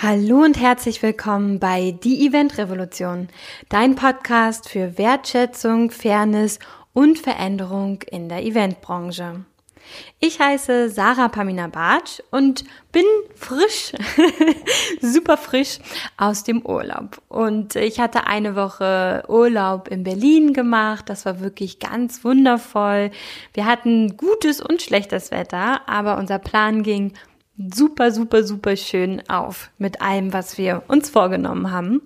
Hallo und herzlich willkommen bei Die Event Revolution, dein Podcast für Wertschätzung, Fairness und Veränderung in der Eventbranche. Ich heiße Sarah Pamina Bartsch und bin frisch, super frisch aus dem Urlaub. Und ich hatte eine Woche Urlaub in Berlin gemacht. Das war wirklich ganz wundervoll. Wir hatten gutes und schlechtes Wetter, aber unser Plan ging super, super, super schön auf mit allem, was wir uns vorgenommen haben.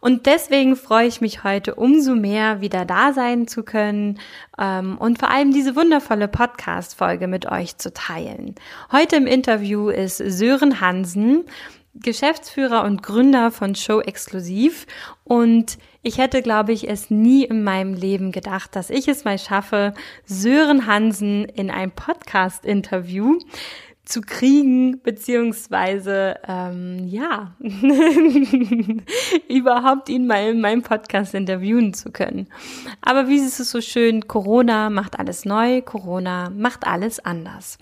Und deswegen freue ich mich heute umso mehr, wieder da sein zu können ähm, und vor allem diese wundervolle Podcast-Folge mit euch zu teilen. Heute im Interview ist Sören Hansen, Geschäftsführer und Gründer von Show Exklusiv und ich hätte, glaube ich, es nie in meinem Leben gedacht, dass ich es mal schaffe, Sören Hansen in ein Podcast-Interview zu kriegen, beziehungsweise ähm, ja, überhaupt ihn mal in meinem Podcast interviewen zu können. Aber wie ist es so schön, Corona macht alles neu, Corona macht alles anders.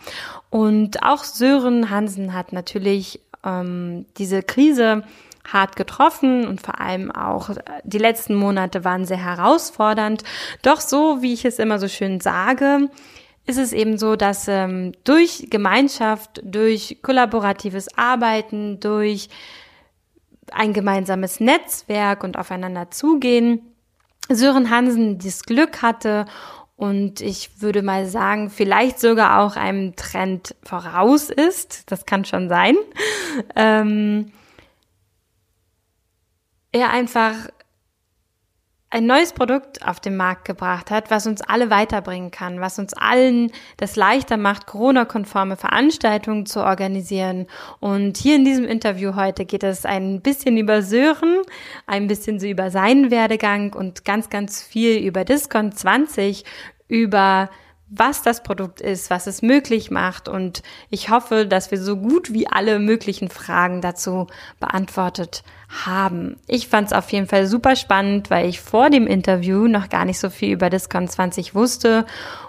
Und auch Sören Hansen hat natürlich ähm, diese Krise hart getroffen und vor allem auch die letzten Monate waren sehr herausfordernd. Doch so, wie ich es immer so schön sage, ist es eben so, dass ähm, durch Gemeinschaft, durch kollaboratives Arbeiten, durch ein gemeinsames Netzwerk und aufeinander zugehen, Sören Hansen das Glück hatte und ich würde mal sagen, vielleicht sogar auch einem Trend voraus ist, das kann schon sein, ähm, er einfach ein neues Produkt auf den Markt gebracht hat, was uns alle weiterbringen kann, was uns allen das leichter macht, Corona-konforme Veranstaltungen zu organisieren. Und hier in diesem Interview heute geht es ein bisschen über Sören, ein bisschen so über seinen Werdegang und ganz, ganz viel über Discount 20, über was das Produkt ist, was es möglich macht. Und ich hoffe, dass wir so gut wie alle möglichen Fragen dazu beantwortet haben. Ich fand es auf jeden Fall super spannend, weil ich vor dem Interview noch gar nicht so viel über Discount 20 wusste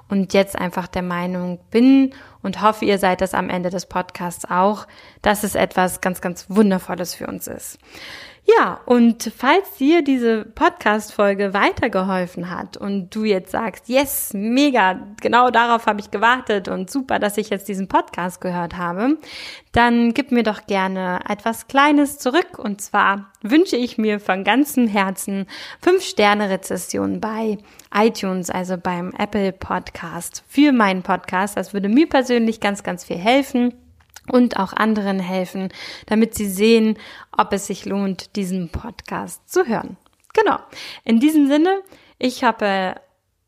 und jetzt einfach der Meinung bin und hoffe, ihr seid das am Ende des Podcasts auch, dass es etwas ganz, ganz Wundervolles für uns ist. Ja, und falls dir diese Podcast-Folge weitergeholfen hat und du jetzt sagst, yes, mega, genau darauf habe ich gewartet und super, dass ich jetzt diesen Podcast gehört habe, dann gib mir doch gerne etwas Kleines zurück. Und zwar wünsche ich mir von ganzem Herzen fünf Sterne Rezession bei iTunes, also beim Apple Podcast für meinen Podcast. Das würde mir persönlich ganz, ganz viel helfen und auch anderen helfen, damit sie sehen, ob es sich lohnt, diesen Podcast zu hören. Genau. In diesem Sinne, ich habe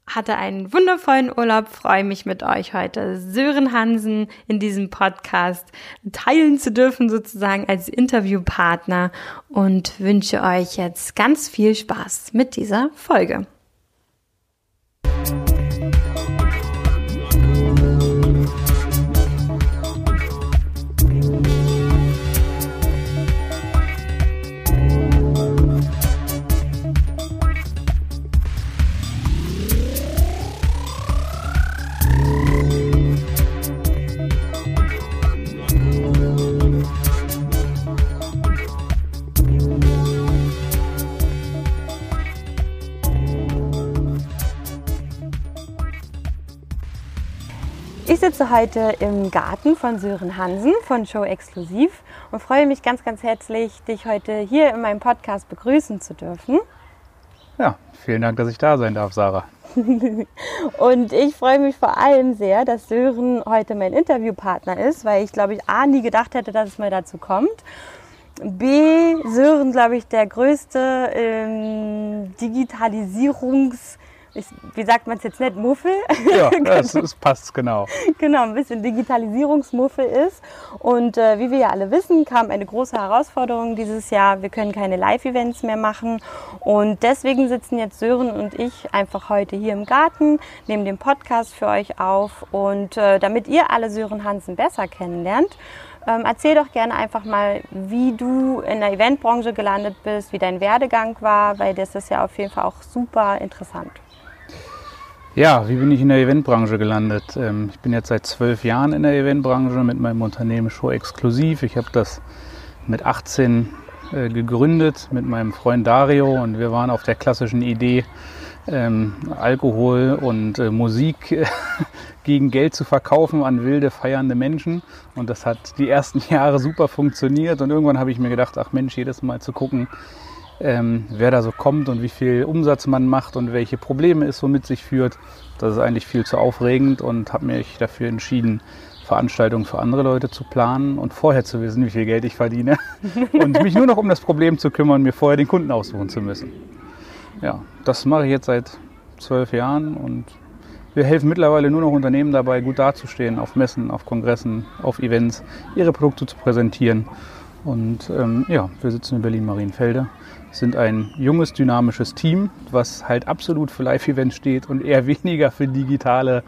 hatte einen wundervollen Urlaub, freue mich mit euch heute Sören Hansen in diesem Podcast teilen zu dürfen, sozusagen als Interviewpartner und wünsche euch jetzt ganz viel Spaß mit dieser Folge. Sitze heute im Garten von Sören Hansen von Show Exklusiv und freue mich ganz, ganz herzlich, dich heute hier in meinem Podcast begrüßen zu dürfen. Ja, vielen Dank, dass ich da sein darf, Sarah. und ich freue mich vor allem sehr, dass Sören heute mein Interviewpartner ist, weil ich glaube ich A nie gedacht hätte, dass es mal dazu kommt. B, Sören, glaube ich, der größte ähm, Digitalisierungs- ich, wie sagt man es jetzt nicht, Muffel? Ja, das, das, passt genau. genau, ein bisschen Digitalisierungsmuffel ist. Und äh, wie wir ja alle wissen, kam eine große Herausforderung dieses Jahr. Wir können keine Live-Events mehr machen. Und deswegen sitzen jetzt Sören und ich einfach heute hier im Garten, nehmen den Podcast für euch auf. Und äh, damit ihr alle Sören Hansen besser kennenlernt, ähm, erzähl doch gerne einfach mal, wie du in der Eventbranche gelandet bist, wie dein Werdegang war, weil das ist ja auf jeden Fall auch super interessant. Ja, wie bin ich in der Eventbranche gelandet? Ähm, ich bin jetzt seit zwölf Jahren in der Eventbranche mit meinem Unternehmen Show Exklusiv. Ich habe das mit 18 äh, gegründet mit meinem Freund Dario und wir waren auf der klassischen Idee, ähm, Alkohol und äh, Musik gegen Geld zu verkaufen an wilde, feiernde Menschen. Und das hat die ersten Jahre super funktioniert. Und irgendwann habe ich mir gedacht, ach Mensch, jedes Mal zu gucken, ähm, wer da so kommt und wie viel Umsatz man macht und welche Probleme es so mit sich führt, das ist eigentlich viel zu aufregend und habe mich dafür entschieden, Veranstaltungen für andere Leute zu planen und vorher zu wissen, wie viel Geld ich verdiene und mich nur noch um das Problem zu kümmern, mir vorher den Kunden aussuchen zu müssen. Ja, das mache ich jetzt seit zwölf Jahren und wir helfen mittlerweile nur noch Unternehmen dabei, gut dazustehen, auf Messen, auf Kongressen, auf Events, ihre Produkte zu präsentieren. Und ähm, ja, wir sitzen in Berlin-Marienfelde sind ein junges, dynamisches Team, was halt absolut für Live-Events steht und eher weniger für digitale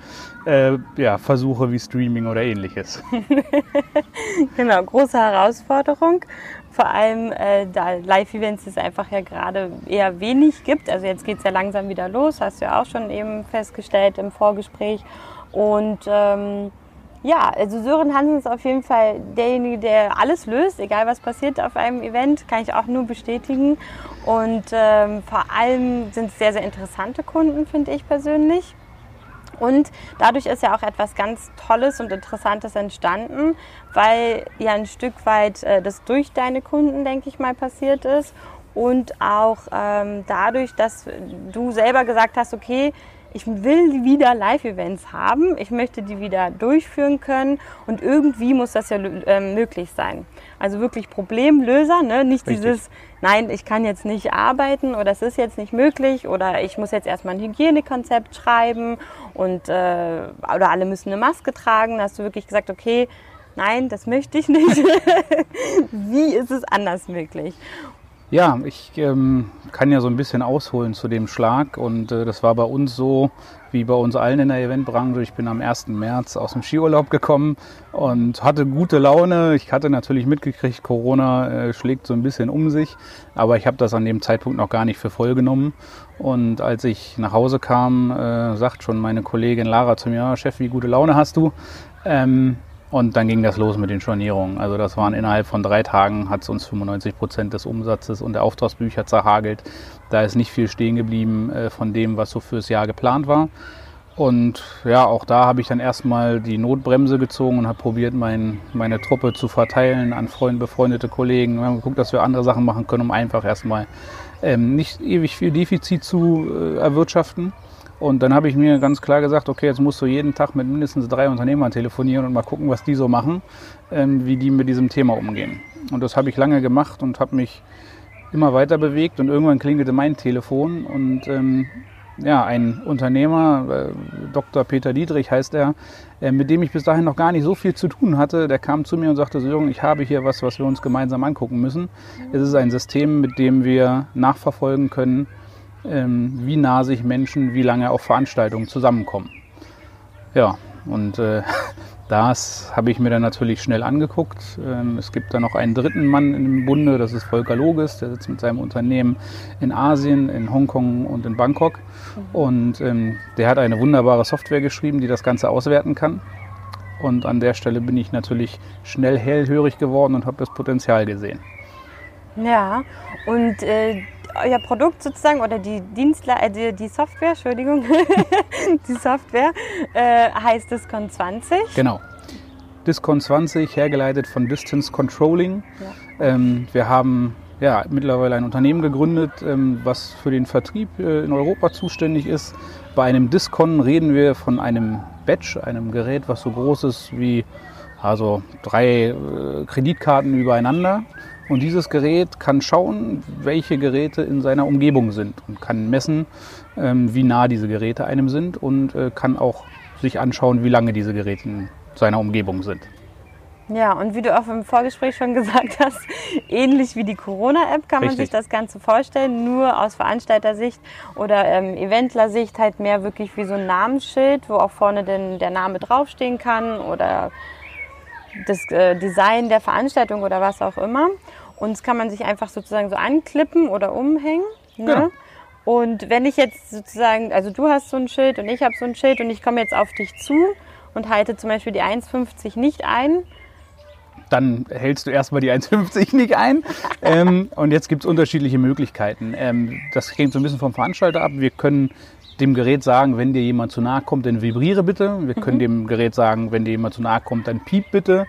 äh, ja, Versuche wie Streaming oder ähnliches. genau, große Herausforderung. Vor allem, äh, da Live-Events es einfach ja gerade eher wenig gibt. Also jetzt geht es ja langsam wieder los, hast du ja auch schon eben festgestellt im Vorgespräch. Und ähm, ja, also Sören Hansen ist auf jeden Fall derjenige, der alles löst, egal was passiert auf einem Event, kann ich auch nur bestätigen. Und ähm, vor allem sind es sehr, sehr interessante Kunden, finde ich persönlich. Und dadurch ist ja auch etwas ganz Tolles und Interessantes entstanden, weil ja ein Stück weit äh, das durch deine Kunden, denke ich mal, passiert ist. Und auch ähm, dadurch, dass du selber gesagt hast, okay, ich will wieder Live-Events haben, ich möchte die wieder durchführen können und irgendwie muss das ja äh, möglich sein. Also wirklich Problemlöser, ne? nicht Richtig. dieses, nein, ich kann jetzt nicht arbeiten oder es ist jetzt nicht möglich oder ich muss jetzt erstmal ein Hygienekonzept schreiben und äh, oder alle müssen eine Maske tragen. Da hast du wirklich gesagt, okay, nein, das möchte ich nicht. Wie ist es anders möglich? Ja, ich ähm, kann ja so ein bisschen ausholen zu dem Schlag und äh, das war bei uns so, wie bei uns allen in der Eventbranche. Ich bin am 1. März aus dem Skiurlaub gekommen und hatte gute Laune. Ich hatte natürlich mitgekriegt, Corona äh, schlägt so ein bisschen um sich, aber ich habe das an dem Zeitpunkt noch gar nicht für voll genommen. Und als ich nach Hause kam, äh, sagt schon meine Kollegin Lara zu mir, ja, Chef, wie gute Laune hast du? Ähm, und dann ging das los mit den Stornierungen. Also das waren innerhalb von drei Tagen hat es uns 95 Prozent des Umsatzes und der Auftragsbücher zerhagelt. Da ist nicht viel stehen geblieben äh, von dem, was so fürs Jahr geplant war. Und ja, auch da habe ich dann erstmal die Notbremse gezogen und habe probiert, mein, meine Truppe zu verteilen an Freunde, befreundete Kollegen. Wir haben geguckt, dass wir andere Sachen machen können, um einfach erstmal ähm, nicht ewig viel Defizit zu äh, erwirtschaften. Und dann habe ich mir ganz klar gesagt, okay, jetzt musst du jeden Tag mit mindestens drei Unternehmern telefonieren und mal gucken, was die so machen, ähm, wie die mit diesem Thema umgehen. Und das habe ich lange gemacht und habe mich immer weiter bewegt und irgendwann klingelte mein Telefon und ähm, ja, ein Unternehmer, äh, Dr. Peter Dietrich heißt er, äh, mit dem ich bis dahin noch gar nicht so viel zu tun hatte, der kam zu mir und sagte, Jürgen, ich habe hier was, was wir uns gemeinsam angucken müssen. Es ist ein System, mit dem wir nachverfolgen können, wie nah sich Menschen wie lange auf Veranstaltungen zusammenkommen. Ja, und äh, das habe ich mir dann natürlich schnell angeguckt. Ähm, es gibt da noch einen dritten Mann im Bunde, das ist Volker Loges, der sitzt mit seinem Unternehmen in Asien, in Hongkong und in Bangkok. Mhm. Und ähm, der hat eine wunderbare Software geschrieben, die das Ganze auswerten kann. Und an der Stelle bin ich natürlich schnell hellhörig geworden und habe das Potenzial gesehen. Ja, und äh, euer Produkt sozusagen oder die Dienstler, äh, die, die, Software, Entschuldigung, die Software äh, heißt Discon 20. Genau. Discon 20, hergeleitet von Distance Controlling. Ja. Ähm, wir haben ja, mittlerweile ein Unternehmen gegründet, ähm, was für den Vertrieb äh, in Europa zuständig ist. Bei einem Discon reden wir von einem Batch, einem Gerät, was so groß ist wie also drei äh, Kreditkarten übereinander und dieses Gerät kann schauen, welche Geräte in seiner Umgebung sind und kann messen, ähm, wie nah diese Geräte einem sind und äh, kann auch sich anschauen, wie lange diese Geräte in seiner Umgebung sind. Ja, und wie du auch im Vorgespräch schon gesagt hast, ähnlich wie die Corona-App kann Richtig. man sich das Ganze vorstellen, nur aus Veranstalter-Sicht oder ähm, Eventler-Sicht halt mehr wirklich wie so ein Namensschild, wo auch vorne denn der Name draufstehen kann oder das äh, Design der Veranstaltung oder was auch immer. Und das kann man sich einfach sozusagen so anklippen oder umhängen. Ne? Genau. Und wenn ich jetzt sozusagen, also du hast so ein Schild und ich habe so ein Schild und ich komme jetzt auf dich zu und halte zum Beispiel die 1,50 nicht ein, dann hältst du erstmal die 1,50 nicht ein. ähm, und jetzt gibt es unterschiedliche Möglichkeiten. Ähm, das hängt so ein bisschen vom Veranstalter ab. Wir können dem Gerät sagen, wenn dir jemand zu nahe kommt, dann vibriere bitte. Wir können mhm. dem Gerät sagen, wenn dir jemand zu nahe kommt, dann piep bitte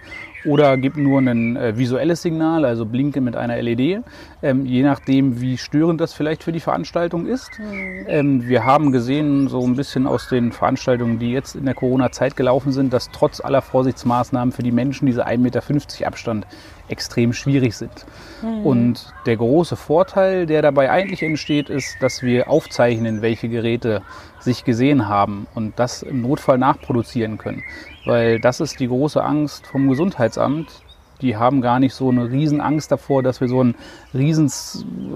oder gib nur ein äh, visuelles Signal, also blinke mit einer LED, ähm, je nachdem, wie störend das vielleicht für die Veranstaltung ist. Mhm. Ähm, wir haben gesehen, so ein bisschen aus den Veranstaltungen, die jetzt in der Corona-Zeit gelaufen sind, dass trotz aller Vorsichtsmaßnahmen für die Menschen diese 1,50 Meter Abstand extrem schwierig sind. Mhm. Und der große Vorteil, der dabei eigentlich entsteht, ist, dass wir aufzeichnen, welche Geräte sich gesehen haben und das im Notfall nachproduzieren können. Weil das ist die große Angst vom Gesundheitsamt. Die haben gar nicht so eine riesen Angst davor, dass wir so ein riesen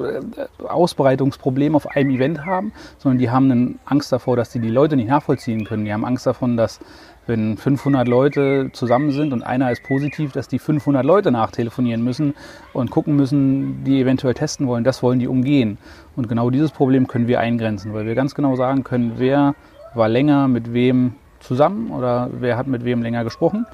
äh, Ausbreitungsproblem auf einem Event haben, sondern die haben eine Angst davor, dass die die Leute nicht nachvollziehen können. Die haben Angst davon, dass wenn 500 Leute zusammen sind und einer ist positiv, dass die 500 Leute nachtelefonieren müssen und gucken müssen, die eventuell testen wollen. Das wollen die umgehen. Und genau dieses Problem können wir eingrenzen, weil wir ganz genau sagen können, wer war länger mit wem zusammen oder wer hat mit wem länger gesprochen.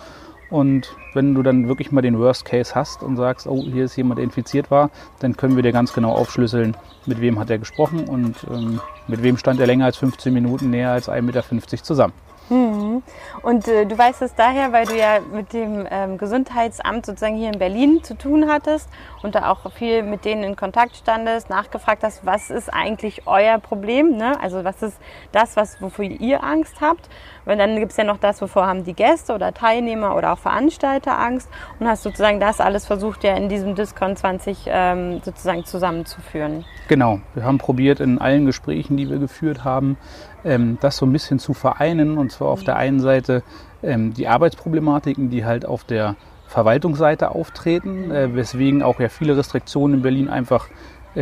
Und wenn du dann wirklich mal den Worst Case hast und sagst, oh, hier ist jemand, der infiziert war, dann können wir dir ganz genau aufschlüsseln, mit wem hat er gesprochen und ähm, mit wem stand er länger als 15 Minuten näher als 1,50 Meter zusammen. Mhm. Und äh, du weißt es daher, weil du ja mit dem ähm, Gesundheitsamt sozusagen hier in Berlin zu tun hattest und da auch viel mit denen in Kontakt standest, nachgefragt hast, was ist eigentlich euer Problem? Ne? Also was ist das, was, wofür ihr Angst habt? Weil dann gibt es ja noch das, wovor haben die Gäste oder Teilnehmer oder auch Veranstalter Angst und hast sozusagen das alles versucht ja in diesem Discount 20 ähm, sozusagen zusammenzuführen. Genau, wir haben probiert in allen Gesprächen, die wir geführt haben, ähm, das so ein bisschen zu vereinen. Und zwar auf der einen Seite ähm, die Arbeitsproblematiken, die halt auf der Verwaltungsseite auftreten, äh, weswegen auch ja viele Restriktionen in Berlin einfach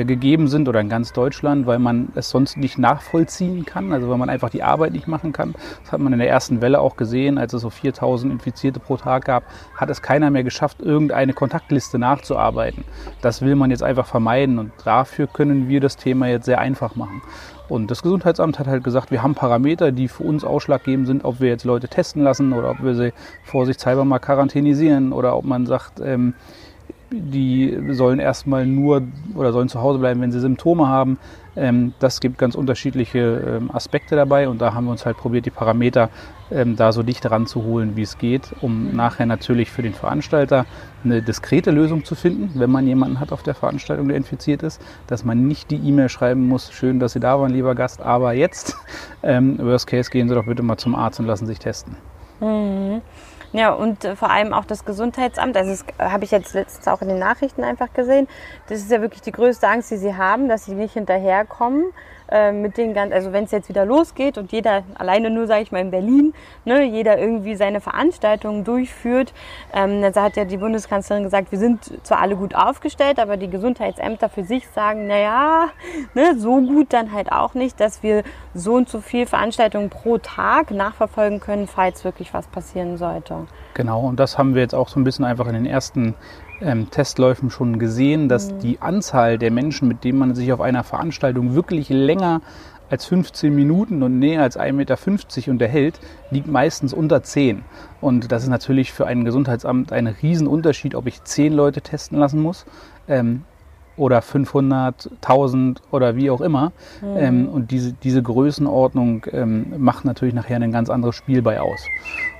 gegeben sind oder in ganz Deutschland, weil man es sonst nicht nachvollziehen kann, also weil man einfach die Arbeit nicht machen kann. Das hat man in der ersten Welle auch gesehen, als es so 4000 Infizierte pro Tag gab, hat es keiner mehr geschafft, irgendeine Kontaktliste nachzuarbeiten. Das will man jetzt einfach vermeiden und dafür können wir das Thema jetzt sehr einfach machen. Und das Gesundheitsamt hat halt gesagt, wir haben Parameter, die für uns ausschlaggebend sind, ob wir jetzt Leute testen lassen oder ob wir sie vorsichtshalber mal quarantänisieren oder ob man sagt, ähm, die sollen erstmal nur oder sollen zu Hause bleiben, wenn sie Symptome haben. Ähm, das gibt ganz unterschiedliche ähm, Aspekte dabei und da haben wir uns halt probiert, die Parameter ähm, da so dicht ranzuholen, wie es geht, um nachher natürlich für den Veranstalter eine diskrete Lösung zu finden, wenn man jemanden hat auf der Veranstaltung, der infiziert ist, dass man nicht die E-Mail schreiben muss, schön, dass Sie da waren, lieber Gast, aber jetzt, worst case, gehen Sie doch bitte mal zum Arzt und lassen sich testen. Mhm. Ja, und äh, vor allem auch das Gesundheitsamt. Also das äh, habe ich jetzt letztens auch in den Nachrichten einfach gesehen. Das ist ja wirklich die größte Angst, die sie haben, dass sie nicht hinterherkommen mit den ganzen, also wenn es jetzt wieder losgeht und jeder alleine nur, sage ich mal, in Berlin, ne, jeder irgendwie seine Veranstaltungen durchführt, ähm, dann hat ja die Bundeskanzlerin gesagt, wir sind zwar alle gut aufgestellt, aber die Gesundheitsämter für sich sagen, naja, ne, so gut dann halt auch nicht, dass wir so und so viel Veranstaltungen pro Tag nachverfolgen können, falls wirklich was passieren sollte. Genau, und das haben wir jetzt auch so ein bisschen einfach in den ersten ähm, Testläufen schon gesehen, dass mhm. die Anzahl der Menschen, mit denen man sich auf einer Veranstaltung wirklich länger als 15 Minuten und näher als 1,50 Meter unterhält, liegt meistens unter 10. Und das ist natürlich für ein Gesundheitsamt ein Riesenunterschied, ob ich 10 Leute testen lassen muss ähm, oder 500, 1000 oder wie auch immer. Mhm. Ähm, und diese, diese Größenordnung ähm, macht natürlich nachher ein ganz anderes Spiel bei aus.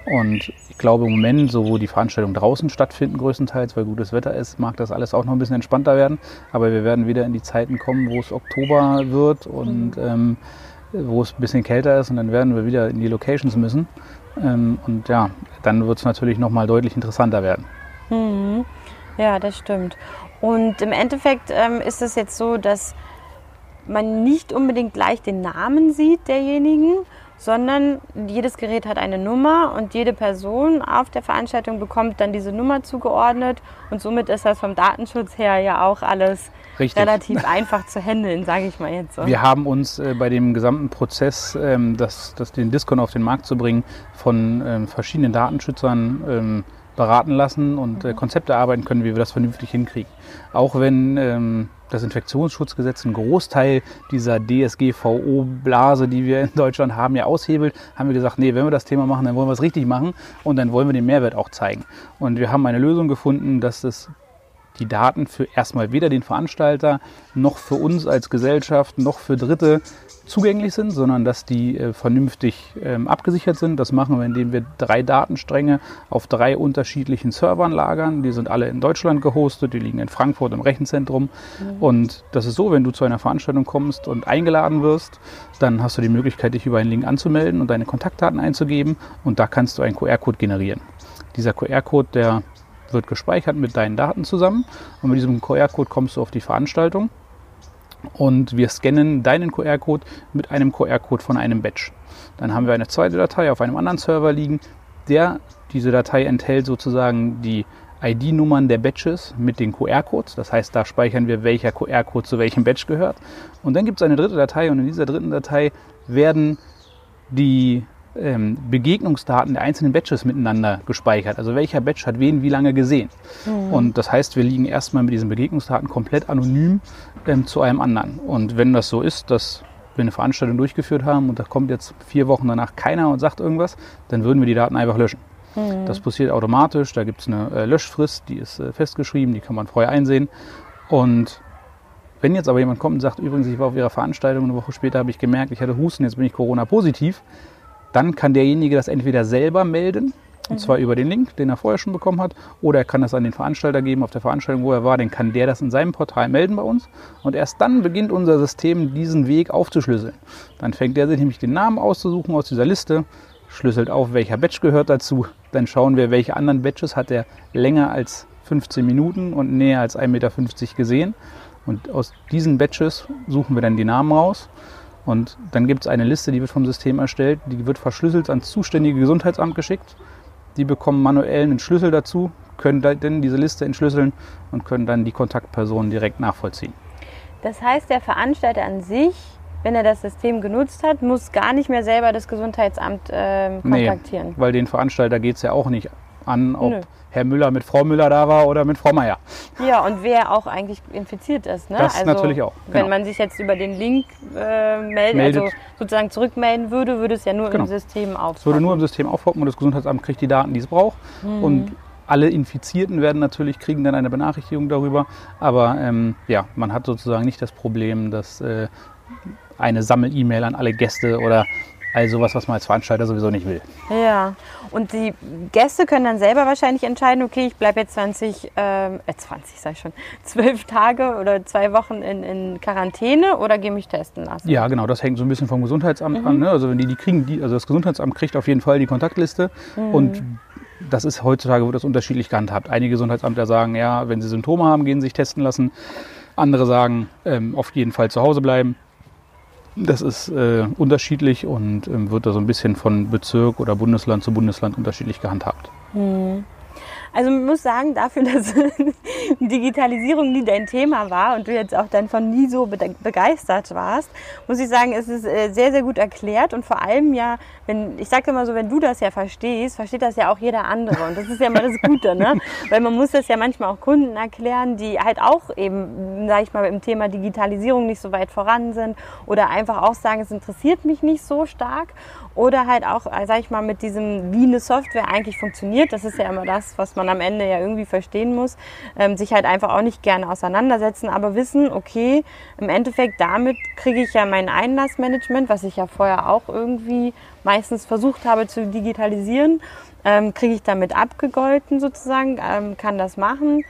Und ich glaube im Moment, so wo die Veranstaltungen draußen stattfinden, größtenteils, weil gutes Wetter ist, mag das alles auch noch ein bisschen entspannter werden. Aber wir werden wieder in die Zeiten kommen, wo es Oktober wird und mhm. ähm, wo es ein bisschen kälter ist und dann werden wir wieder in die Locations müssen. Ähm, und ja, dann wird es natürlich nochmal deutlich interessanter werden. Mhm. Ja, das stimmt. Und im Endeffekt ähm, ist es jetzt so, dass man nicht unbedingt gleich den Namen sieht derjenigen, sondern jedes Gerät hat eine Nummer und jede Person auf der Veranstaltung bekommt dann diese Nummer zugeordnet und somit ist das vom Datenschutz her ja auch alles Richtig. relativ einfach zu handeln, sage ich mal jetzt so. Wir haben uns äh, bei dem gesamten Prozess, ähm, das, das den Discount auf den Markt zu bringen, von ähm, verschiedenen Datenschützern ähm, beraten lassen und äh, Konzepte erarbeiten können, wie wir das vernünftig hinkriegen. Auch wenn ähm, das Infektionsschutzgesetz einen Großteil dieser DSGVO-Blase, die wir in Deutschland haben, ja aushebelt, haben wir gesagt, nee, wenn wir das Thema machen, dann wollen wir es richtig machen und dann wollen wir den Mehrwert auch zeigen. Und wir haben eine Lösung gefunden, dass es die Daten für erstmal weder den Veranstalter noch für uns als Gesellschaft noch für Dritte zugänglich sind, sondern dass die äh, vernünftig ähm, abgesichert sind. Das machen wir, indem wir drei Datenstränge auf drei unterschiedlichen Servern lagern. Die sind alle in Deutschland gehostet, die liegen in Frankfurt im Rechenzentrum. Mhm. Und das ist so, wenn du zu einer Veranstaltung kommst und eingeladen wirst, dann hast du die Möglichkeit, dich über einen Link anzumelden und deine Kontaktdaten einzugeben und da kannst du einen QR-Code generieren. Dieser QR-Code, der wird gespeichert mit deinen Daten zusammen und mit diesem QR-Code kommst du auf die Veranstaltung und wir scannen deinen QR-Code mit einem QR-Code von einem Badge. Dann haben wir eine zweite Datei auf einem anderen Server liegen. Der, diese Datei enthält sozusagen die ID-Nummern der Badges mit den QR-Codes. Das heißt, da speichern wir, welcher QR-Code zu welchem Badge gehört. Und dann gibt es eine dritte Datei und in dieser dritten Datei werden die ähm, Begegnungsdaten der einzelnen Badges miteinander gespeichert. Also welcher Badge hat wen wie lange gesehen. Mhm. Und das heißt, wir liegen erstmal mit diesen Begegnungsdaten komplett anonym ähm, zu einem anderen. Und wenn das so ist, dass wir eine Veranstaltung durchgeführt haben und da kommt jetzt vier Wochen danach keiner und sagt irgendwas, dann würden wir die Daten einfach löschen. Mhm. Das passiert automatisch, da gibt es eine äh, Löschfrist, die ist äh, festgeschrieben, die kann man vorher einsehen. Und wenn jetzt aber jemand kommt und sagt, übrigens, ich war auf Ihrer Veranstaltung, eine Woche später habe ich gemerkt, ich hatte Husten, jetzt bin ich Corona-positiv, dann kann derjenige das entweder selber melden, und zwar über den Link, den er vorher schon bekommen hat, oder er kann das an den Veranstalter geben auf der Veranstaltung, wo er war, dann kann der das in seinem Portal melden bei uns. Und erst dann beginnt unser System, diesen Weg aufzuschlüsseln. Dann fängt der sich nämlich den Namen auszusuchen aus dieser Liste, schlüsselt auf, welcher Badge gehört dazu. Dann schauen wir, welche anderen Badges hat er länger als 15 Minuten und näher als 1,50 Meter gesehen. Und aus diesen Badges suchen wir dann die Namen raus und dann gibt es eine Liste, die wird vom System erstellt, die wird verschlüsselt ans zuständige Gesundheitsamt geschickt. Die bekommen manuell einen Schlüssel dazu, können dann diese Liste entschlüsseln und können dann die Kontaktpersonen direkt nachvollziehen. Das heißt, der Veranstalter an sich, wenn er das System genutzt hat, muss gar nicht mehr selber das Gesundheitsamt äh, kontaktieren. Nee, weil den Veranstalter geht es ja auch nicht an, ob Nö. Herr Müller mit Frau Müller da war oder mit Frau Meier. Ja, und wer auch eigentlich infiziert ist. Ne? Das also, natürlich auch. Genau. Wenn man sich jetzt über den Link äh, meldet, meldet, also sozusagen zurückmelden würde, würde es ja nur genau. im System aufpoppen. Es würde nur im System aufpoppen und das Gesundheitsamt kriegt die Daten, die es braucht. Mhm. Und alle Infizierten werden natürlich kriegen dann eine Benachrichtigung darüber. Aber ähm, ja, man hat sozusagen nicht das Problem, dass äh, eine Sammel-E-Mail an alle Gäste oder also was, was man als Veranstalter sowieso nicht will. Ja, und die Gäste können dann selber wahrscheinlich entscheiden, okay, ich bleibe jetzt 20, ähm, äh, 20 sag ich schon, 12 Tage oder zwei Wochen in, in Quarantäne oder gehe mich testen lassen. Ja, genau, das hängt so ein bisschen vom Gesundheitsamt mhm. an. Ne? Also wenn die die kriegen, die, also das Gesundheitsamt kriegt auf jeden Fall die Kontaktliste mhm. und das ist heutzutage wird das unterschiedlich gehandhabt. Einige Gesundheitsämter sagen, ja, wenn sie Symptome haben, gehen sie sich testen lassen. Andere sagen, ähm, auf jeden Fall zu Hause bleiben. Das ist äh, unterschiedlich und ähm, wird da so ein bisschen von Bezirk oder Bundesland zu Bundesland unterschiedlich gehandhabt. Hm. Also man muss sagen, dafür, dass Digitalisierung nie dein Thema war und du jetzt auch dann von nie so begeistert warst, muss ich sagen, es ist äh, sehr, sehr gut erklärt und vor allem ja, wenn, ich sage immer so, wenn du das ja verstehst, versteht das ja auch jeder andere und das ist ja immer das Gute, ne? Weil man muss das ja manchmal auch Kunden erklären, die halt auch eben, sage ich mal, im Thema Digitalisierung nicht so weit voran sind oder einfach auch sagen, es interessiert mich nicht so stark oder halt auch, äh, sag ich mal, mit diesem, wie eine Software eigentlich funktioniert. Das ist ja immer das, was man am Ende ja irgendwie verstehen muss. Ähm, sich halt einfach auch nicht gerne auseinandersetzen, aber wissen, okay, im Endeffekt damit kriege ich ja mein Einlassmanagement, was ich ja vorher auch irgendwie meistens versucht habe zu digitalisieren, ähm, kriege ich damit abgegolten sozusagen, ähm, kann das machen.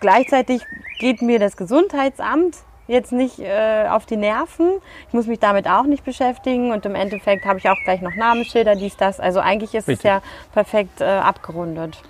Gleichzeitig geht mir das Gesundheitsamt jetzt nicht äh, auf die Nerven. Ich muss mich damit auch nicht beschäftigen und im Endeffekt habe ich auch gleich noch Namensschilder, dies, das. Also eigentlich ist Richtig. es ja perfekt äh, abgerundet.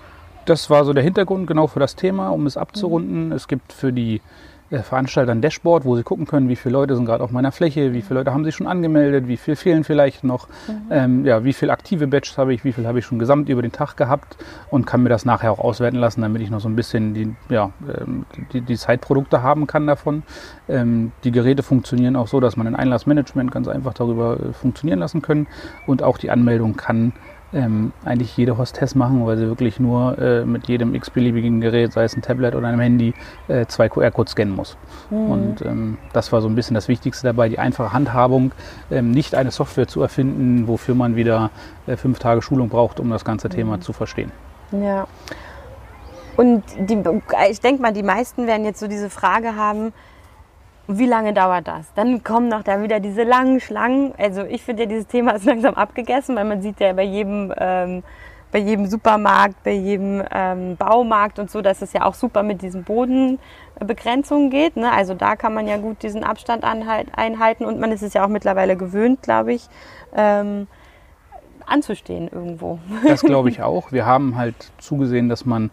Das war so der Hintergrund genau für das Thema, um es abzurunden. Mhm. Es gibt für die Veranstalter ein Dashboard, wo sie gucken können, wie viele Leute sind gerade auf meiner Fläche, wie viele Leute haben sich schon angemeldet, wie viel fehlen vielleicht noch, mhm. ähm, ja, wie viele aktive Badges habe ich, wie viel habe ich schon gesamt über den Tag gehabt und kann mir das nachher auch auswerten lassen, damit ich noch so ein bisschen die, ja, ähm, die, die Zeitprodukte haben kann davon. Ähm, die Geräte funktionieren auch so, dass man ein Einlassmanagement ganz einfach darüber äh, funktionieren lassen können und auch die Anmeldung kann ähm, eigentlich jede Hostess machen, weil sie wirklich nur äh, mit jedem x-beliebigen Gerät, sei es ein Tablet oder einem Handy, äh, zwei QR-Codes scannen muss. Mhm. Und ähm, das war so ein bisschen das Wichtigste dabei, die einfache Handhabung, ähm, nicht eine Software zu erfinden, wofür man wieder äh, fünf Tage Schulung braucht, um das ganze mhm. Thema zu verstehen. Ja. Und die, ich denke mal, die meisten werden jetzt so diese Frage haben, wie lange dauert das? Dann kommen noch da wieder diese langen Schlangen. Also ich finde ja, dieses Thema ist langsam abgegessen, weil man sieht ja bei jedem, ähm, bei jedem Supermarkt, bei jedem ähm, Baumarkt und so, dass es ja auch super mit diesen Bodenbegrenzungen geht. Ne? Also da kann man ja gut diesen Abstand einhalten und man ist es ja auch mittlerweile gewöhnt, glaube ich, ähm, anzustehen irgendwo. Das glaube ich auch. Wir haben halt zugesehen, dass man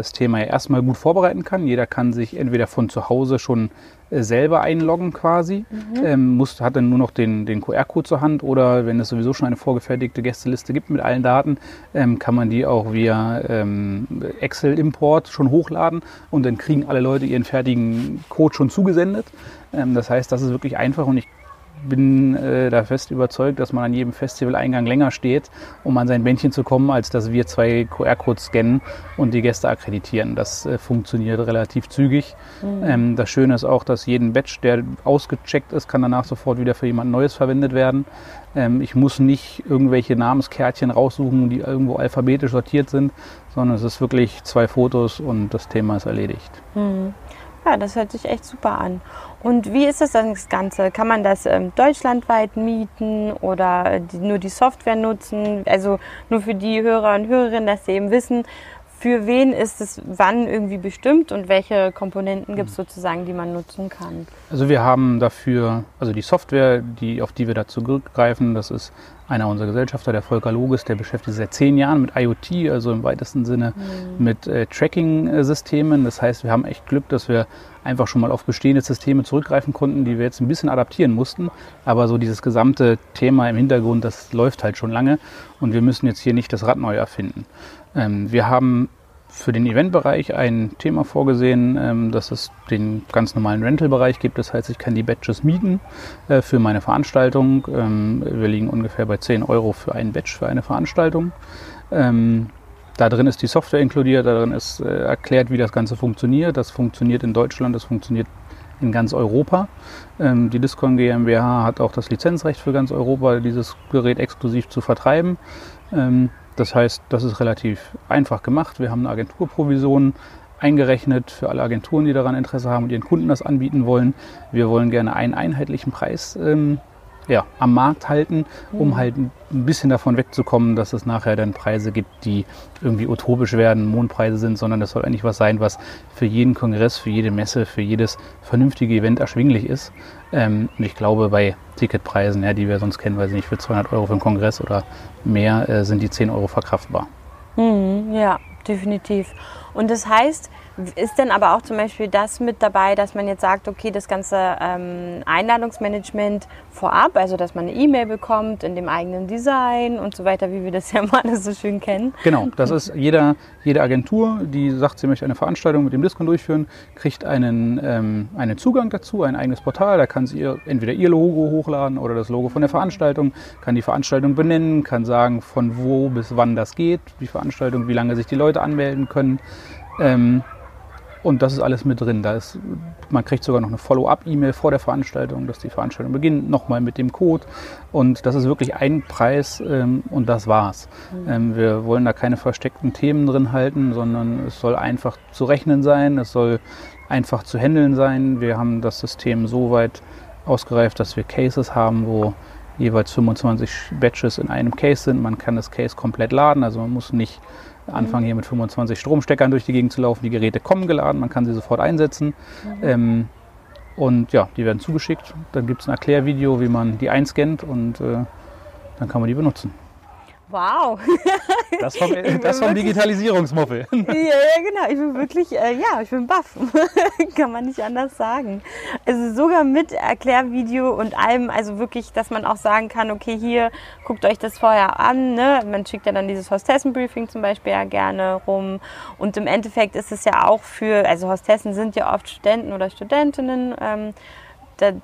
das Thema ja erstmal gut vorbereiten kann. Jeder kann sich entweder von zu Hause schon äh, selber einloggen quasi, mhm. ähm, muss, hat dann nur noch den, den QR-Code zur Hand oder wenn es sowieso schon eine vorgefertigte Gästeliste gibt mit allen Daten, ähm, kann man die auch via ähm, Excel-Import schon hochladen und dann kriegen alle Leute ihren fertigen Code schon zugesendet. Ähm, das heißt, das ist wirklich einfach und ich bin äh, da fest überzeugt, dass man an jedem Festivaleingang länger steht, um an sein Bändchen zu kommen, als dass wir zwei QR-Codes scannen und die Gäste akkreditieren. Das äh, funktioniert relativ zügig. Mhm. Ähm, das Schöne ist auch, dass jeden Badge, der ausgecheckt ist, kann danach sofort wieder für jemand Neues verwendet werden. Ähm, ich muss nicht irgendwelche Namenskärtchen raussuchen, die irgendwo alphabetisch sortiert sind, sondern es ist wirklich zwei Fotos und das Thema ist erledigt. Mhm. Ja, das hört sich echt super an. Und wie ist das dann das Ganze? Kann man das ähm, deutschlandweit mieten oder die, nur die Software nutzen? Also nur für die Hörer und Hörerinnen, dass sie eben wissen, für wen ist es wann irgendwie bestimmt und welche Komponenten gibt es sozusagen, die man nutzen kann? Also wir haben dafür, also die Software, die, auf die wir da zurückgreifen, das ist einer unserer Gesellschafter, der Volker Loges, der beschäftigt sich seit zehn Jahren mit IoT, also im weitesten Sinne mhm. mit äh, Tracking-Systemen. Das heißt, wir haben echt Glück, dass wir einfach schon mal auf bestehende Systeme zurückgreifen konnten, die wir jetzt ein bisschen adaptieren mussten. Aber so dieses gesamte Thema im Hintergrund, das läuft halt schon lange und wir müssen jetzt hier nicht das Rad neu erfinden. Ähm, wir haben für den Eventbereich ein Thema vorgesehen, ähm, dass es den ganz normalen Rental-Bereich gibt. Das heißt, ich kann die Badges mieten äh, für meine Veranstaltung. Ähm, wir liegen ungefähr bei 10 Euro für einen Badge für eine Veranstaltung. Ähm, da drin ist die Software inkludiert, da drin ist äh, erklärt, wie das Ganze funktioniert. Das funktioniert in Deutschland, das funktioniert in ganz Europa. die Discon GmbH hat auch das Lizenzrecht für ganz Europa, dieses Gerät exklusiv zu vertreiben. Das heißt, das ist relativ einfach gemacht. Wir haben eine Agenturprovision eingerechnet für alle Agenturen, die daran Interesse haben und ihren Kunden das anbieten wollen. Wir wollen gerne einen einheitlichen Preis ähm, ja, am Markt halten, um mhm. halt ein bisschen davon wegzukommen, dass es nachher dann Preise gibt, die irgendwie utopisch werden, Mondpreise sind, sondern das soll eigentlich was sein, was für jeden Kongress, für jede Messe, für jedes vernünftige Event erschwinglich ist. Ähm, und ich glaube, bei Ticketpreisen, ja, die wir sonst kennen, weiß ich nicht, für 200 Euro für einen Kongress oder mehr, äh, sind die 10 Euro verkraftbar. Mhm, ja, definitiv. Und das heißt, ist denn aber auch zum Beispiel das mit dabei, dass man jetzt sagt, okay, das ganze ähm, Einladungsmanagement vorab, also dass man eine E-Mail bekommt in dem eigenen Design und so weiter, wie wir das ja mal so schön kennen? Genau, das ist jeder, jede Agentur, die sagt, sie möchte eine Veranstaltung mit dem Discon durchführen, kriegt einen, ähm, einen Zugang dazu, ein eigenes Portal. Da kann sie ihr, entweder ihr Logo hochladen oder das Logo von der Veranstaltung, kann die Veranstaltung benennen, kann sagen, von wo bis wann das geht, die Veranstaltung, wie lange sich die Leute anmelden können. Ähm, und das ist alles mit drin. Da ist, man kriegt sogar noch eine Follow-up-E-Mail vor der Veranstaltung, dass die Veranstaltung beginnt, nochmal mit dem Code. Und das ist wirklich ein Preis ähm, und das war's. Mhm. Ähm, wir wollen da keine versteckten Themen drin halten, sondern es soll einfach zu rechnen sein, es soll einfach zu handeln sein. Wir haben das System so weit ausgereift, dass wir Cases haben, wo jeweils 25 Batches in einem Case sind. Man kann das Case komplett laden, also man muss nicht anfangen hier mit 25 Stromsteckern durch die Gegend zu laufen. Die Geräte kommen geladen, man kann sie sofort einsetzen. Mhm. Ähm, und ja, die werden zugeschickt. Dann gibt es ein Erklärvideo, wie man die einscannt und äh, dann kann man die benutzen. Wow. Das vom, das vom Digitalisierungsmuffel. Ja, ja, genau. Ich bin wirklich, äh, ja, ich bin baff. Kann man nicht anders sagen. Also sogar mit Erklärvideo und allem, also wirklich, dass man auch sagen kann, okay, hier, guckt euch das vorher an. Ne? Man schickt ja dann dieses Hostessen-Briefing zum Beispiel ja gerne rum. Und im Endeffekt ist es ja auch für, also Hostessen sind ja oft Studenten oder Studentinnen, ähm,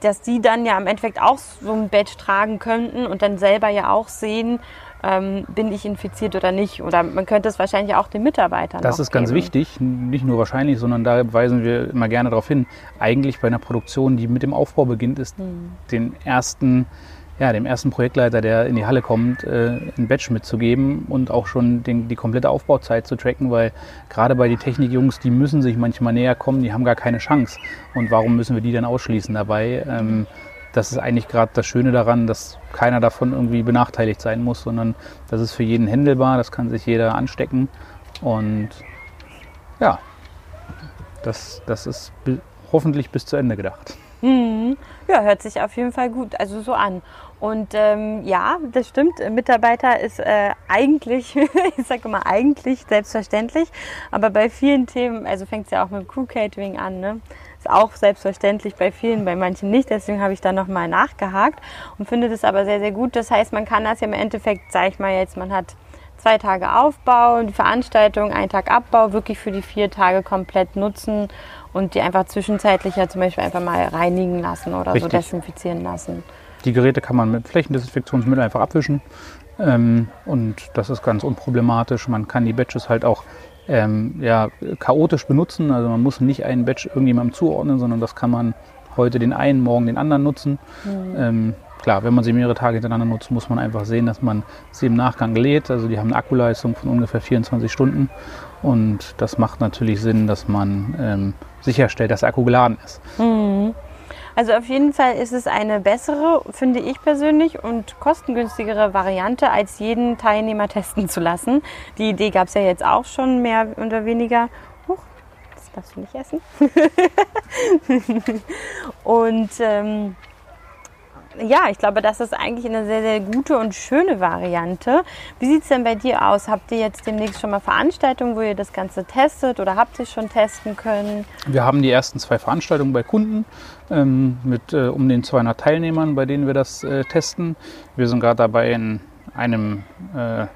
dass die dann ja im Endeffekt auch so ein Badge tragen könnten und dann selber ja auch sehen, ähm, bin ich infiziert oder nicht. Oder man könnte es wahrscheinlich auch den Mitarbeitern Das ist ganz geben. wichtig, nicht nur wahrscheinlich, sondern da weisen wir immer gerne darauf hin. Eigentlich bei einer Produktion, die mit dem Aufbau beginnt, ist Hm. den ersten, ja, dem ersten Projektleiter, der in die Halle kommt, äh, ein Badge mitzugeben und auch schon den, die komplette Aufbauzeit zu tracken, weil gerade bei den Technikjungs, die müssen sich manchmal näher kommen, die haben gar keine Chance. Und warum müssen wir die dann ausschließen dabei? Ähm, das ist eigentlich gerade das Schöne daran, dass keiner davon irgendwie benachteiligt sein muss, sondern das ist für jeden händelbar, das kann sich jeder anstecken. Und ja, das, das ist hoffentlich bis zu Ende gedacht. Mhm. Ja, hört sich auf jeden Fall gut, also so an. Und ähm, ja, das stimmt. äh, Mitarbeiter ist äh, eigentlich, ich sage mal eigentlich selbstverständlich, aber bei vielen Themen, also fängt es ja auch mit Crew Catering an, ne? Ist auch selbstverständlich bei vielen, bei manchen nicht. Deswegen habe ich da nochmal nachgehakt und finde das aber sehr, sehr gut. Das heißt, man kann das ja im Endeffekt, sage ich mal jetzt, man hat zwei Tage Aufbau, die Veranstaltung, einen Tag Abbau, wirklich für die vier Tage komplett nutzen und die einfach zwischenzeitlich ja zum Beispiel einfach mal reinigen lassen oder Richtig. so desinfizieren lassen. Die Geräte kann man mit Flächendesinfektionsmittel einfach abwischen. Ähm, und das ist ganz unproblematisch. Man kann die Badges halt auch ähm, ja, chaotisch benutzen. Also man muss nicht einen Badge irgendjemandem zuordnen, sondern das kann man heute den einen, morgen den anderen nutzen. Ähm, klar, wenn man sie mehrere Tage hintereinander nutzt, muss man einfach sehen, dass man sie im Nachgang lädt. Also die haben eine Akkuleistung von ungefähr 24 Stunden. Und das macht natürlich Sinn, dass man ähm, sicherstellt, dass der Akku geladen ist. Also auf jeden Fall ist es eine bessere, finde ich persönlich, und kostengünstigere Variante, als jeden Teilnehmer testen zu lassen. Die Idee gab es ja jetzt auch schon mehr oder weniger. Huch, das darfst du nicht essen. und ähm, ja, ich glaube, das ist eigentlich eine sehr, sehr gute und schöne Variante. Wie sieht es denn bei dir aus? Habt ihr jetzt demnächst schon mal Veranstaltungen, wo ihr das Ganze testet oder habt ihr schon testen können? Wir haben die ersten zwei Veranstaltungen bei Kunden ähm, mit äh, um den 200 Teilnehmern, bei denen wir das äh, testen. Wir sind gerade dabei, in einem, äh,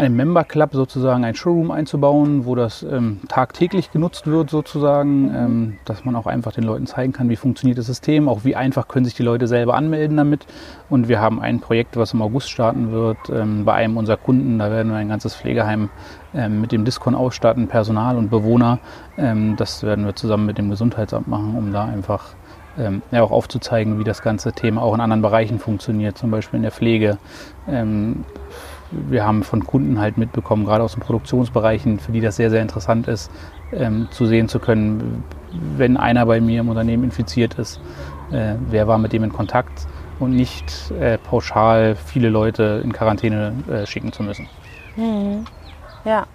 einem Member Club sozusagen ein Showroom einzubauen, wo das ähm, tagtäglich genutzt wird sozusagen, ähm, dass man auch einfach den Leuten zeigen kann, wie funktioniert das System, auch wie einfach können sich die Leute selber anmelden damit. Und wir haben ein Projekt, was im August starten wird, ähm, bei einem unserer Kunden. Da werden wir ein ganzes Pflegeheim ähm, mit dem Discon ausstatten, Personal und Bewohner. Ähm, das werden wir zusammen mit dem Gesundheitsamt machen, um da einfach ähm, ja, auch aufzuzeigen, wie das ganze Thema auch in anderen Bereichen funktioniert, zum Beispiel in der Pflege. Ähm, wir haben von Kunden halt mitbekommen, gerade aus den Produktionsbereichen, für die das sehr, sehr interessant ist, ähm, zu sehen zu können, wenn einer bei mir im Unternehmen infiziert ist, äh, wer war mit dem in Kontakt und nicht äh, pauschal viele Leute in Quarantäne äh, schicken zu müssen. Ja.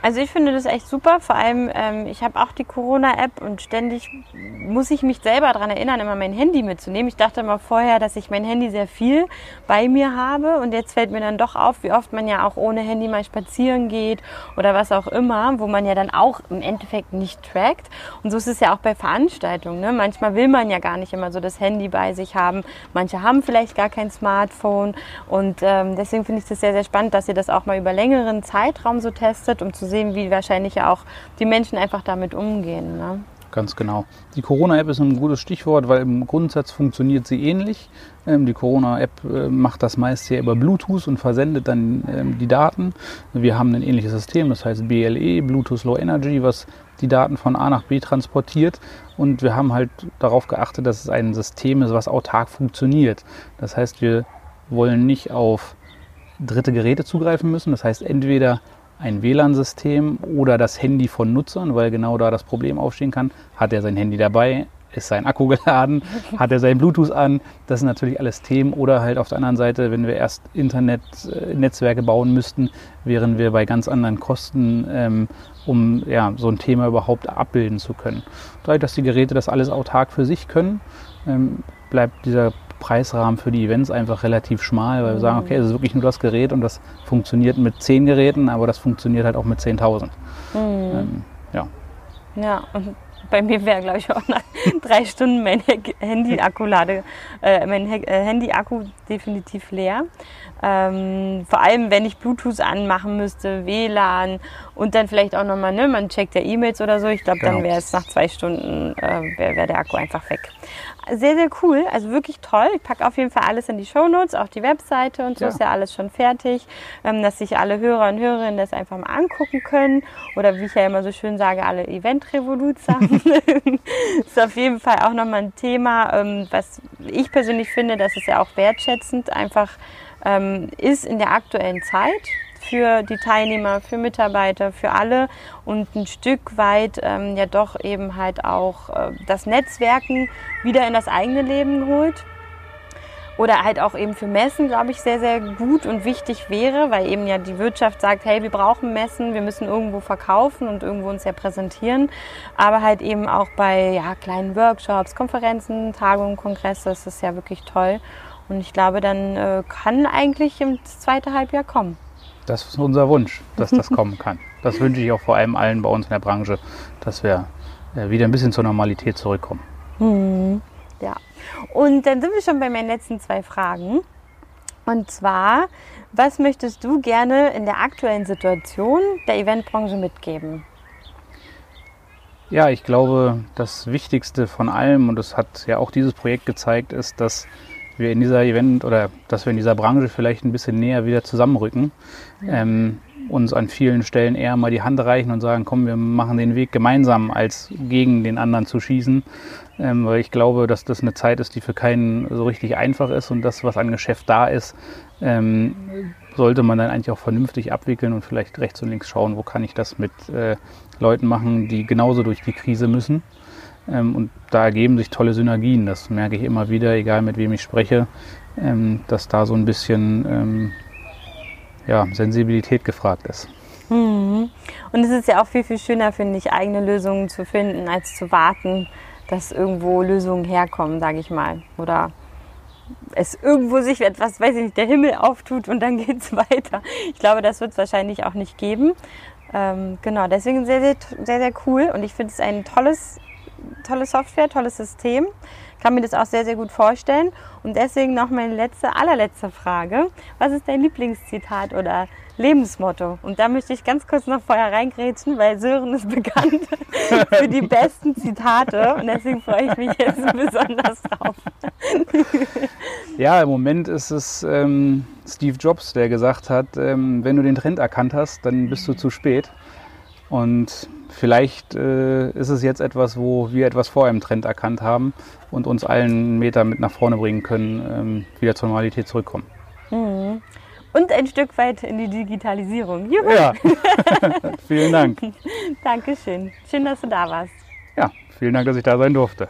Also ich finde das echt super. Vor allem, ähm, ich habe auch die Corona-App und ständig muss ich mich selber daran erinnern, immer mein Handy mitzunehmen. Ich dachte immer vorher, dass ich mein Handy sehr viel bei mir habe und jetzt fällt mir dann doch auf, wie oft man ja auch ohne Handy mal spazieren geht oder was auch immer, wo man ja dann auch im Endeffekt nicht trackt. Und so ist es ja auch bei Veranstaltungen. Ne? Manchmal will man ja gar nicht immer so das Handy bei sich haben. Manche haben vielleicht gar kein Smartphone und ähm, deswegen finde ich das sehr, sehr spannend, dass ihr das auch mal über längeren Zeitraum so testet, um zu sehen, wie wahrscheinlich auch die Menschen einfach damit umgehen. Ne? Ganz genau. Die Corona-App ist ein gutes Stichwort, weil im Grundsatz funktioniert sie ähnlich. Ähm, die Corona-App äh, macht das meist ja über Bluetooth und versendet dann ähm, die Daten. Wir haben ein ähnliches System, das heißt BLE, Bluetooth Low Energy, was die Daten von A nach B transportiert. Und wir haben halt darauf geachtet, dass es ein System ist, was autark funktioniert. Das heißt, wir wollen nicht auf dritte Geräte zugreifen müssen. Das heißt, entweder ein WLAN-System oder das Handy von Nutzern, weil genau da das Problem aufstehen kann. Hat er sein Handy dabei? Ist sein Akku geladen? Hat er sein Bluetooth an? Das sind natürlich alles Themen. Oder halt auf der anderen Seite, wenn wir erst Internet-Netzwerke bauen müssten, wären wir bei ganz anderen Kosten, ähm, um ja, so ein Thema überhaupt abbilden zu können. Dadurch, dass die Geräte das alles autark für sich können, ähm, bleibt dieser Preisrahmen für die Events einfach relativ schmal, weil wir sagen, okay, es ist wirklich nur das Gerät und das funktioniert mit zehn Geräten, aber das funktioniert halt auch mit 10.000. Ähm, ja. Ja, und bei mir wäre, glaube ich, auch nach drei Stunden mein Handy-Akku-Lade, äh, mein He- äh, Handy-Akku definitiv leer. Ähm, vor allem, wenn ich Bluetooth anmachen müsste, WLAN und dann vielleicht auch nochmal, ne, man checkt ja E-Mails oder so. Ich glaube, genau. dann wäre es nach zwei Stunden, äh, wäre wär der Akku einfach weg. Sehr, sehr cool, also wirklich toll. Ich packe auf jeden Fall alles in die Show Notes, auch die Webseite und so ja. ist ja alles schon fertig, ähm, dass sich alle Hörer und Hörerinnen das einfach mal angucken können. Oder wie ich ja immer so schön sage, alle Event-Revoluzer. ist auf jeden Fall auch nochmal ein Thema, ähm, was ich persönlich finde, das ist ja auch wertschätzend, einfach ähm, ist in der aktuellen Zeit für die Teilnehmer, für Mitarbeiter, für alle und ein Stück weit ähm, ja doch eben halt auch äh, das Netzwerken wieder in das eigene Leben holt. Oder halt auch eben für Messen, glaube ich, sehr, sehr gut und wichtig wäre, weil eben ja die Wirtschaft sagt, hey, wir brauchen Messen, wir müssen irgendwo verkaufen und irgendwo uns ja präsentieren. Aber halt eben auch bei ja, kleinen Workshops, Konferenzen, Tagungen, Kongresse, das ist ja wirklich toll. Und ich glaube, dann äh, kann eigentlich im zweiten Halbjahr kommen. Das ist unser Wunsch, dass das kommen kann. Das wünsche ich auch vor allem allen bei uns in der Branche, dass wir äh, wieder ein bisschen zur Normalität zurückkommen. Hm, ja. Und dann sind wir schon bei meinen letzten zwei Fragen. Und zwar, was möchtest du gerne in der aktuellen Situation der Eventbranche mitgeben? Ja, ich glaube, das Wichtigste von allem, und das hat ja auch dieses Projekt gezeigt, ist, dass wir in dieser Event oder dass wir in dieser Branche vielleicht ein bisschen näher wieder zusammenrücken, ähm, uns an vielen Stellen eher mal die Hand reichen und sagen, komm, wir machen den Weg gemeinsam, als gegen den anderen zu schießen. Ähm, weil ich glaube, dass das eine Zeit ist, die für keinen so richtig einfach ist und das, was an Geschäft da ist, ähm, sollte man dann eigentlich auch vernünftig abwickeln und vielleicht rechts und links schauen, wo kann ich das mit äh, Leuten machen, die genauso durch die Krise müssen. Ähm, und da ergeben sich tolle Synergien. Das merke ich immer wieder, egal mit wem ich spreche, ähm, dass da so ein bisschen ähm, ja, Sensibilität gefragt ist. Mhm. Und es ist ja auch viel, viel schöner, finde ich, eigene Lösungen zu finden, als zu warten, dass irgendwo Lösungen herkommen, sage ich mal. Oder es irgendwo sich etwas, weiß ich nicht, der Himmel auftut und dann geht es weiter. Ich glaube, das wird es wahrscheinlich auch nicht geben. Ähm, genau, deswegen sehr, sehr, sehr, sehr cool. Und ich finde es ein tolles tolle Software, tolles System. Kann mir das auch sehr, sehr gut vorstellen. Und deswegen noch meine letzte, allerletzte Frage. Was ist dein Lieblingszitat oder Lebensmotto? Und da möchte ich ganz kurz noch vorher reingrätschen, weil Sören ist bekannt für die besten Zitate. Und deswegen freue ich mich jetzt besonders drauf. ja, im Moment ist es ähm, Steve Jobs, der gesagt hat, ähm, wenn du den Trend erkannt hast, dann bist du zu spät. Und vielleicht äh, ist es jetzt etwas, wo wir etwas vor einem Trend erkannt haben und uns allen einen Meter mit nach vorne bringen können, ähm, wieder zur Normalität zurückkommen. Mhm. Und ein Stück weit in die Digitalisierung. Juhu. Ja, vielen Dank. Dankeschön. Schön, dass du da warst. Ja, vielen Dank, dass ich da sein durfte.